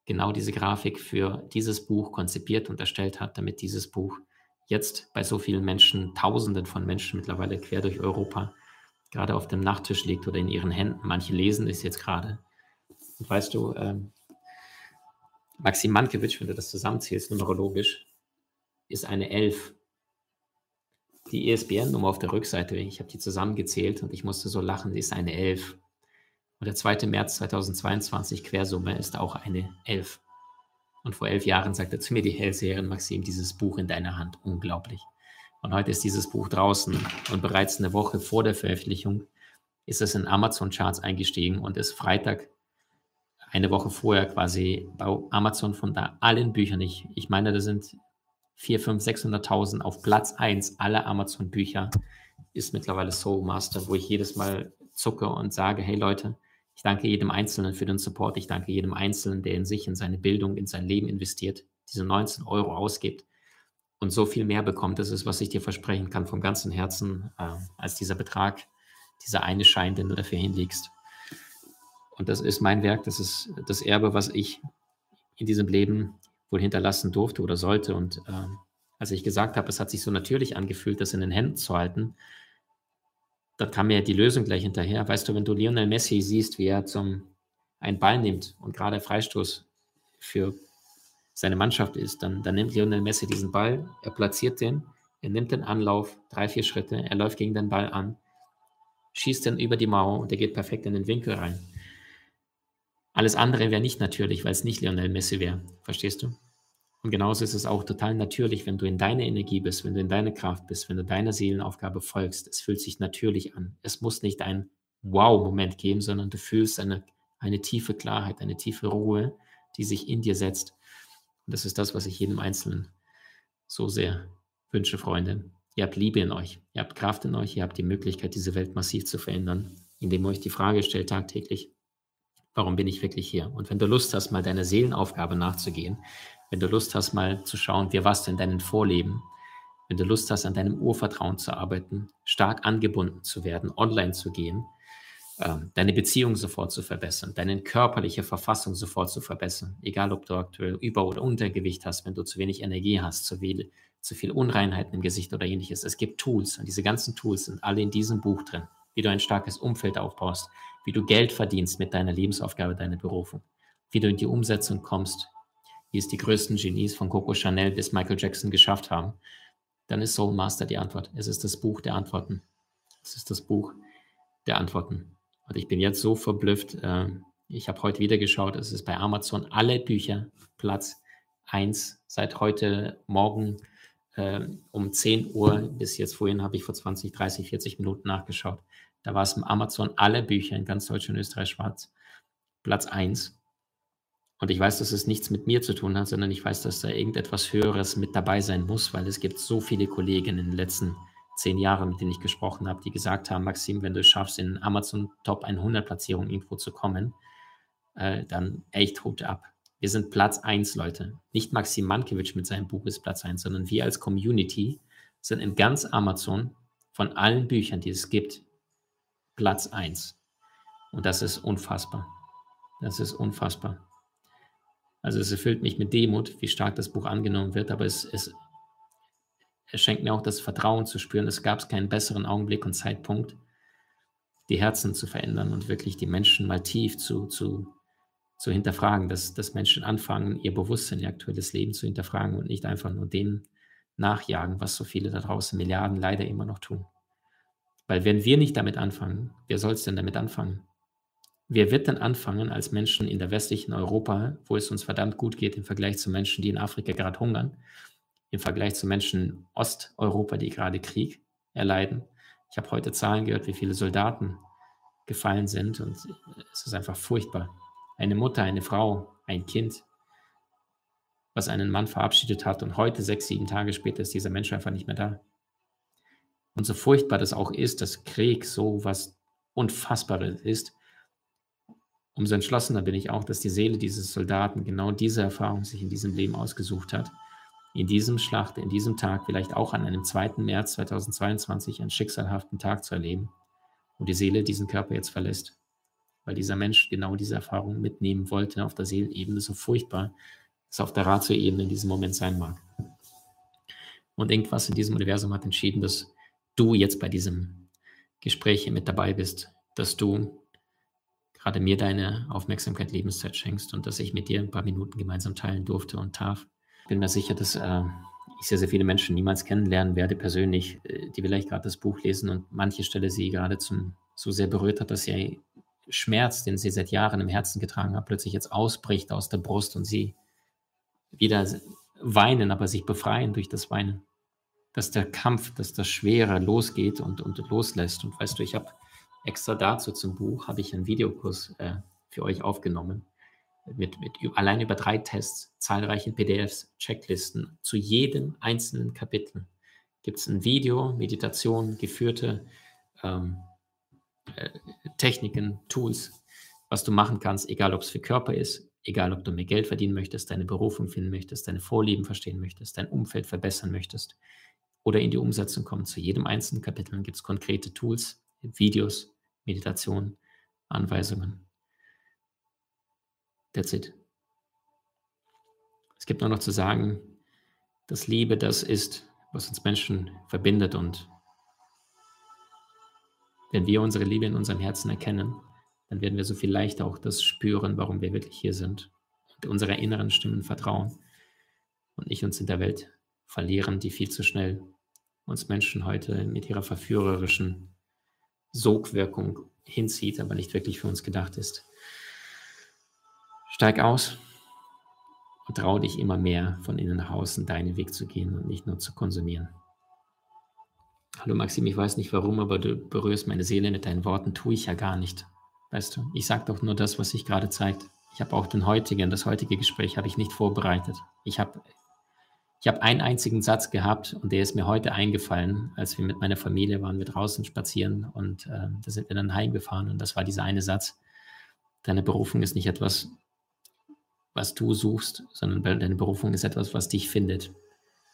genau diese Grafik für dieses Buch konzipiert und erstellt hat, damit dieses Buch jetzt bei so vielen Menschen, Tausenden von Menschen mittlerweile quer durch Europa, gerade auf dem Nachttisch liegt oder in ihren Händen. Manche lesen es jetzt gerade. Und weißt du, ähm, Maxim Mankiewicz, wenn du das zusammenzählst, numerologisch, ist eine Elf die ESBN-Nummer auf der Rückseite, ich habe die zusammengezählt und ich musste so lachen, ist eine 11. Und der 2. März 2022 Quersumme ist auch eine 11. Und vor elf Jahren sagte zu mir die Hellseherin Maxim, dieses Buch in deiner Hand, unglaublich. Und heute ist dieses Buch draußen und bereits eine Woche vor der Veröffentlichung ist es in Amazon Charts eingestiegen und ist Freitag eine Woche vorher quasi bei Amazon von da allen Büchern, ich, ich meine, da sind 4, 5, 600.000 auf Platz 1 aller Amazon-Bücher ist mittlerweile Soul Master, wo ich jedes Mal zucke und sage, hey Leute, ich danke jedem Einzelnen für den Support, ich danke jedem Einzelnen, der in sich, in seine Bildung, in sein Leben investiert, diese 19 Euro ausgibt und so viel mehr bekommt. Das ist, was ich dir versprechen kann vom ganzen Herzen, äh, als dieser Betrag, dieser eine Schein, den du dafür hinlegst. Und das ist mein Werk, das ist das Erbe, was ich in diesem Leben wohl hinterlassen durfte oder sollte. Und äh, als ich gesagt habe, es hat sich so natürlich angefühlt, das in den Händen zu halten, da kam mir die Lösung gleich hinterher. Weißt du, wenn du Lionel Messi siehst, wie er zum einen Ball nimmt und gerade Freistoß für seine Mannschaft ist, dann, dann nimmt Lionel Messi diesen Ball, er platziert den, er nimmt den Anlauf, drei, vier Schritte, er läuft gegen den Ball an, schießt den über die Mauer und er geht perfekt in den Winkel rein. Alles andere wäre nicht natürlich, weil es nicht Lionel Messi wäre. Verstehst du? Und genauso ist es auch total natürlich, wenn du in deiner Energie bist, wenn du in deiner Kraft bist, wenn du deiner Seelenaufgabe folgst. Es fühlt sich natürlich an. Es muss nicht ein Wow-Moment geben, sondern du fühlst eine, eine tiefe Klarheit, eine tiefe Ruhe, die sich in dir setzt. Und das ist das, was ich jedem Einzelnen so sehr wünsche, Freunde. Ihr habt Liebe in euch, ihr habt Kraft in euch, ihr habt die Möglichkeit, diese Welt massiv zu verändern, indem ihr euch die Frage stellt tagtäglich, warum bin ich wirklich hier? Und wenn du Lust hast, mal deiner Seelenaufgabe nachzugehen, wenn du Lust hast, mal zu schauen, wie warst du in deinen Vorleben, wenn du Lust hast, an deinem Urvertrauen zu arbeiten, stark angebunden zu werden, online zu gehen, ähm, deine Beziehung sofort zu verbessern, deine körperliche Verfassung sofort zu verbessern, egal ob du aktuell Über- oder Untergewicht hast, wenn du zu wenig Energie hast, zu viel, zu viel Unreinheiten im Gesicht oder ähnliches. Es gibt Tools und diese ganzen Tools sind alle in diesem Buch drin, wie du ein starkes Umfeld aufbaust, wie du Geld verdienst mit deiner Lebensaufgabe, deiner Berufung, wie du in die Umsetzung kommst, wie es die größten Genies von Coco Chanel bis Michael Jackson geschafft haben, dann ist Soul Master die Antwort. Es ist das Buch der Antworten. Es ist das Buch der Antworten. Und ich bin jetzt so verblüfft. Äh, ich habe heute wieder geschaut, es ist bei Amazon alle Bücher Platz 1 seit heute Morgen äh, um 10 Uhr bis jetzt vorhin habe ich vor 20, 30, 40 Minuten nachgeschaut. Da war es im Amazon alle Bücher in ganz Deutschland, Österreich, Schwarz. Platz 1. Und ich weiß, dass es nichts mit mir zu tun hat, sondern ich weiß, dass da irgendetwas Höheres mit dabei sein muss, weil es gibt so viele Kollegen in den letzten zehn Jahren, mit denen ich gesprochen habe, die gesagt haben, Maxim, wenn du es schaffst, in Amazon Top 100 Platzierung irgendwo zu kommen, äh, dann echt Hut ab. Wir sind Platz 1, Leute. Nicht Maxim Mankiewicz mit seinem Buch ist Platz 1, sondern wir als Community sind in ganz Amazon von allen Büchern, die es gibt, Platz 1. Und das ist unfassbar. Das ist unfassbar. Also es erfüllt mich mit Demut, wie stark das Buch angenommen wird, aber es, es, es schenkt mir auch das Vertrauen zu spüren, es gab keinen besseren Augenblick und Zeitpunkt, die Herzen zu verändern und wirklich die Menschen mal tief zu, zu, zu hinterfragen, dass, dass Menschen anfangen, ihr Bewusstsein, ihr aktuelles Leben zu hinterfragen und nicht einfach nur dem nachjagen, was so viele da draußen, Milliarden leider immer noch tun. Weil wenn wir nicht damit anfangen, wer soll es denn damit anfangen? Wer wird denn anfangen als Menschen in der westlichen Europa, wo es uns verdammt gut geht im Vergleich zu Menschen, die in Afrika gerade hungern, im Vergleich zu Menschen in Osteuropa, die gerade Krieg erleiden? Ich habe heute Zahlen gehört, wie viele Soldaten gefallen sind und es ist einfach furchtbar. Eine Mutter, eine Frau, ein Kind, was einen Mann verabschiedet hat und heute, sechs, sieben Tage später, ist dieser Mensch einfach nicht mehr da. Und so furchtbar das auch ist, dass Krieg so was Unfassbares ist, umso entschlossener bin ich auch, dass die Seele dieses Soldaten genau diese Erfahrung sich in diesem Leben ausgesucht hat. In diesem Schlacht, in diesem Tag, vielleicht auch an einem 2. März 2022 einen schicksalhaften Tag zu erleben und die Seele diesen Körper jetzt verlässt. Weil dieser Mensch genau diese Erfahrung mitnehmen wollte auf der Seelenebene, so furchtbar es auf der Ratio-Ebene in diesem Moment sein mag. Und irgendwas in diesem Universum hat entschieden, dass du jetzt bei diesem Gespräch mit dabei bist, dass du gerade mir deine Aufmerksamkeit, Lebenszeit schenkst und dass ich mit dir ein paar Minuten gemeinsam teilen durfte und darf. Ich bin mir sicher, dass äh, ich sehr, sehr viele Menschen niemals kennenlernen werde, persönlich, äh, die vielleicht gerade das Buch lesen und manche Stelle sie gerade zum, so sehr berührt hat, dass sie Schmerz, den sie seit Jahren im Herzen getragen hat, plötzlich jetzt ausbricht aus der Brust und sie wieder weinen, aber sich befreien durch das Weinen. Dass der Kampf, dass das Schwere losgeht und, und loslässt. Und weißt du, ich habe extra dazu zum Buch habe ich einen Videokurs äh, für euch aufgenommen. mit, mit allein über drei Tests, zahlreichen PDFs, Checklisten zu jedem einzelnen Kapitel. Gibt es ein Video, Meditation, geführte ähm, äh, Techniken, Tools, was du machen kannst, egal ob es für Körper ist, egal ob du mehr Geld verdienen möchtest, deine Berufung finden möchtest, deine Vorlieben verstehen möchtest, dein Umfeld verbessern möchtest oder in die Umsetzung kommen. Zu jedem einzelnen Kapitel gibt es konkrete Tools, Videos, Meditation, Anweisungen. That's it. Es gibt nur noch zu sagen, dass Liebe das ist, was uns Menschen verbindet und wenn wir unsere Liebe in unserem Herzen erkennen, dann werden wir so viel leichter auch das spüren, warum wir wirklich hier sind und unserer inneren Stimmen vertrauen und nicht uns in der Welt verlieren, die viel zu schnell uns Menschen heute mit ihrer verführerischen Sogwirkung hinzieht, aber nicht wirklich für uns gedacht ist. Steig aus und trau dich immer mehr von innen nach außen deinen Weg zu gehen und nicht nur zu konsumieren. Hallo Maxim, ich weiß nicht warum, aber du berührst meine Seele mit deinen Worten, tue ich ja gar nicht. Weißt du, ich sage doch nur das, was sich gerade zeigt. Ich habe auch den heutigen, das heutige Gespräch habe ich nicht vorbereitet. Ich habe ich habe einen einzigen Satz gehabt und der ist mir heute eingefallen, als wir mit meiner Familie waren, wir draußen spazieren und äh, da sind wir dann heimgefahren und das war dieser eine Satz. Deine Berufung ist nicht etwas, was du suchst, sondern deine Berufung ist etwas, was dich findet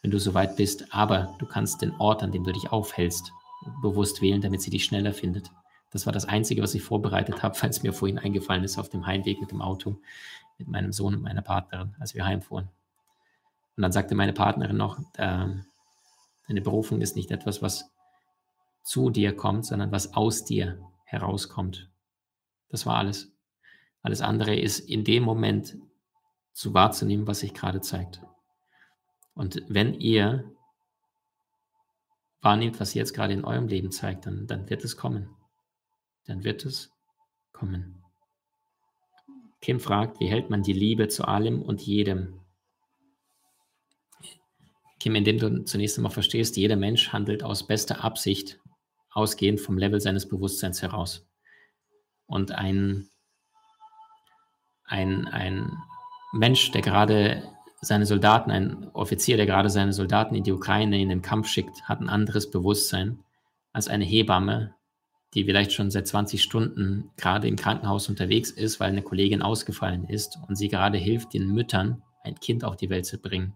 wenn du soweit bist, aber du kannst den Ort, an dem du dich aufhältst, bewusst wählen, damit sie dich schneller findet. Das war das Einzige, was ich vorbereitet habe, falls mir vorhin eingefallen ist auf dem Heimweg mit dem Auto, mit meinem Sohn und meiner Partnerin, als wir heimfuhren. Und dann sagte meine Partnerin noch, äh, deine Berufung ist nicht etwas, was zu dir kommt, sondern was aus dir herauskommt. Das war alles. Alles andere ist in dem Moment zu wahrzunehmen, was sich gerade zeigt. Und wenn ihr wahrnehmt, was jetzt gerade in eurem Leben zeigt, dann, dann wird es kommen. Dann wird es kommen. Kim fragt, wie hält man die Liebe zu allem und jedem? Kim, indem du zunächst einmal verstehst, jeder Mensch handelt aus bester Absicht, ausgehend vom Level seines Bewusstseins heraus. Und ein, ein, ein Mensch, der gerade seine Soldaten, ein Offizier, der gerade seine Soldaten in die Ukraine in den Kampf schickt, hat ein anderes Bewusstsein als eine Hebamme, die vielleicht schon seit 20 Stunden gerade im Krankenhaus unterwegs ist, weil eine Kollegin ausgefallen ist und sie gerade hilft, den Müttern ein Kind auf die Welt zu bringen.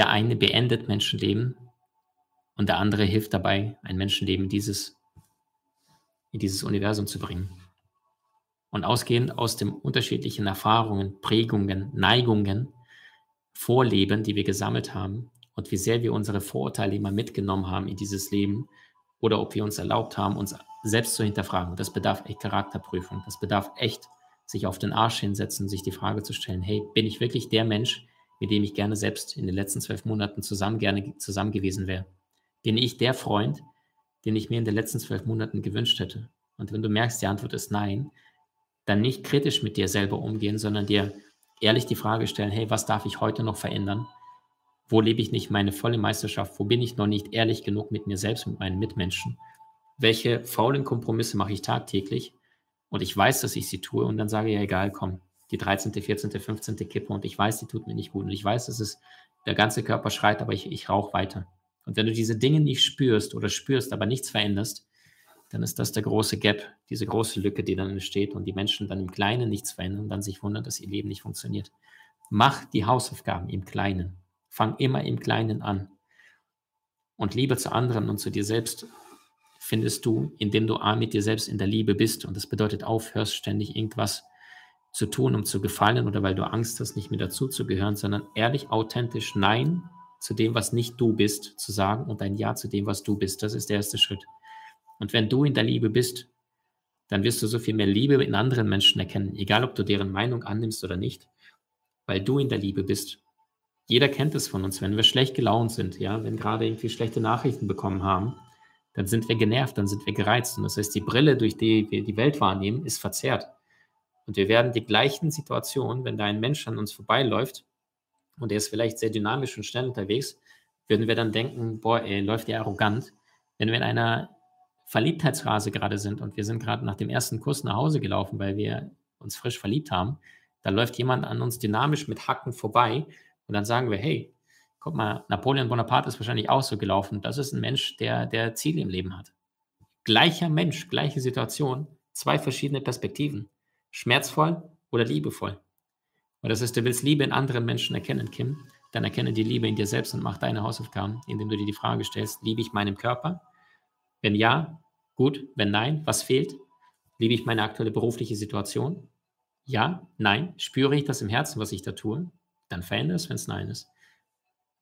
Der eine beendet Menschenleben und der andere hilft dabei, ein Menschenleben dieses, in dieses Universum zu bringen. Und ausgehend aus den unterschiedlichen Erfahrungen, Prägungen, Neigungen, Vorleben, die wir gesammelt haben und wie sehr wir unsere Vorurteile immer mitgenommen haben in dieses Leben oder ob wir uns erlaubt haben, uns selbst zu hinterfragen. Das bedarf echt Charakterprüfung. Das bedarf echt sich auf den Arsch hinsetzen, sich die Frage zu stellen, hey, bin ich wirklich der Mensch, mit dem ich gerne selbst in den letzten zwölf Monaten zusammen gerne zusammen gewesen wäre? Bin ich der Freund, den ich mir in den letzten zwölf Monaten gewünscht hätte? Und wenn du merkst, die Antwort ist nein, dann nicht kritisch mit dir selber umgehen, sondern dir ehrlich die Frage stellen, hey, was darf ich heute noch verändern? Wo lebe ich nicht meine volle Meisterschaft? Wo bin ich noch nicht ehrlich genug mit mir selbst, mit meinen Mitmenschen? Welche faulen Kompromisse mache ich tagtäglich? Und ich weiß, dass ich sie tue und dann sage ich, ja, egal, komm, die 13., 14., 15. Kippe und ich weiß, die tut mir nicht gut und ich weiß, dass es der ganze Körper schreit, aber ich, ich rauche weiter. Und wenn du diese Dinge nicht spürst oder spürst, aber nichts veränderst, dann ist das der große Gap, diese große Lücke, die dann entsteht und die Menschen dann im Kleinen nichts verändern und dann sich wundern, dass ihr Leben nicht funktioniert. Mach die Hausaufgaben im Kleinen. Fang immer im Kleinen an. Und Liebe zu anderen und zu dir selbst findest du, indem du A mit dir selbst in der Liebe bist. Und das bedeutet, aufhörst ständig irgendwas zu tun, um zu gefallen oder weil du Angst hast, nicht mehr dazuzugehören, sondern ehrlich, authentisch Nein zu dem, was nicht du bist, zu sagen und ein Ja zu dem, was du bist. Das ist der erste Schritt. Und wenn du in der Liebe bist, dann wirst du so viel mehr Liebe in anderen Menschen erkennen, egal ob du deren Meinung annimmst oder nicht, weil du in der Liebe bist. Jeder kennt es von uns, wenn wir schlecht gelaunt sind, ja, wenn gerade irgendwie schlechte Nachrichten bekommen haben, dann sind wir genervt, dann sind wir gereizt. Und das heißt, die Brille, durch die wir die Welt wahrnehmen, ist verzerrt. Und wir werden die gleichen Situationen, wenn da ein Mensch an uns vorbeiläuft und er ist vielleicht sehr dynamisch und schnell unterwegs, würden wir dann denken, boah, ey, läuft der arrogant. Wenn wir in einer Verliebtheitsphase gerade sind und wir sind gerade nach dem ersten Kuss nach Hause gelaufen, weil wir uns frisch verliebt haben, Da läuft jemand an uns dynamisch mit Hacken vorbei und dann sagen wir, hey, guck mal, Napoleon Bonaparte ist wahrscheinlich auch so gelaufen. Das ist ein Mensch, der, der Ziele im Leben hat. Gleicher Mensch, gleiche Situation, zwei verschiedene Perspektiven. Schmerzvoll oder liebevoll. Und das ist, du willst Liebe in anderen Menschen erkennen, Kim, dann erkenne die Liebe in dir selbst und mach deine Hausaufgaben, indem du dir die Frage stellst, liebe ich meinen Körper? Wenn ja, gut. Wenn nein, was fehlt? Liebe ich meine aktuelle berufliche Situation? Ja, nein. Spüre ich das im Herzen, was ich da tue? Dann verändere es, wenn es nein ist.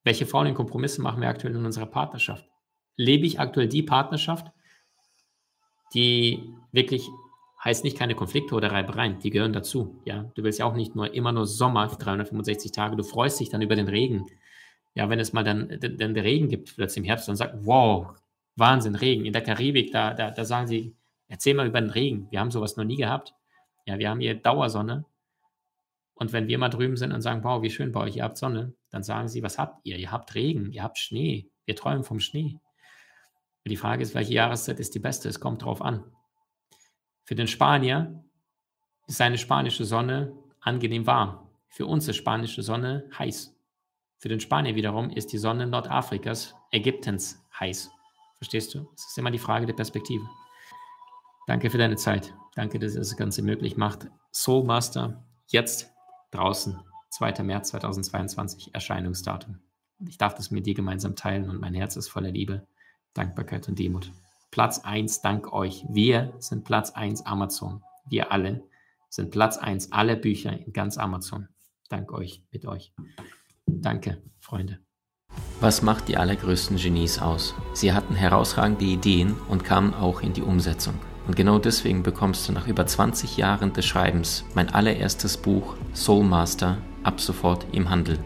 Welche faulen Kompromisse machen wir aktuell in unserer Partnerschaft? Lebe ich aktuell die Partnerschaft, die wirklich heißt nicht keine Konflikte oder Reibereien, die gehören dazu. Ja, du willst ja auch nicht nur immer nur Sommer, 365 Tage, du freust dich dann über den Regen. Ja, wenn es mal dann, dann der Regen gibt, plötzlich im Herbst, dann sagt, wow, Wahnsinn, Regen. In der Karibik, da, da, da sagen sie, erzähl mal über den Regen. Wir haben sowas noch nie gehabt. Ja, wir haben hier Dauersonne. Und wenn wir mal drüben sind und sagen, wow, wie schön bei euch, ihr habt Sonne, dann sagen sie, was habt ihr? Ihr habt Regen, ihr habt Schnee. Wir träumen vom Schnee. Und die Frage ist, welche Jahreszeit ist die beste? Es kommt drauf an. Für den Spanier ist seine spanische Sonne angenehm warm. Für uns ist spanische Sonne heiß. Für den Spanier wiederum ist die Sonne Nordafrikas, Ägyptens heiß. Verstehst du? Es ist immer die Frage der Perspektive. Danke für deine Zeit. Danke, dass ihr das Ganze möglich macht. Soul Master, jetzt draußen, 2. März 2022, Erscheinungsdatum. Ich darf das mit dir gemeinsam teilen und mein Herz ist voller Liebe, Dankbarkeit und Demut. Platz 1 dank euch. Wir sind Platz 1 Amazon. Wir alle sind Platz 1 aller Bücher in ganz Amazon. Dank euch, mit euch. Danke, Freunde. Was macht die allergrößten Genies aus? Sie hatten herausragende Ideen und kamen auch in die Umsetzung. Und genau deswegen bekommst du nach über 20 Jahren des Schreibens mein allererstes Buch Soul Master ab sofort im Handel.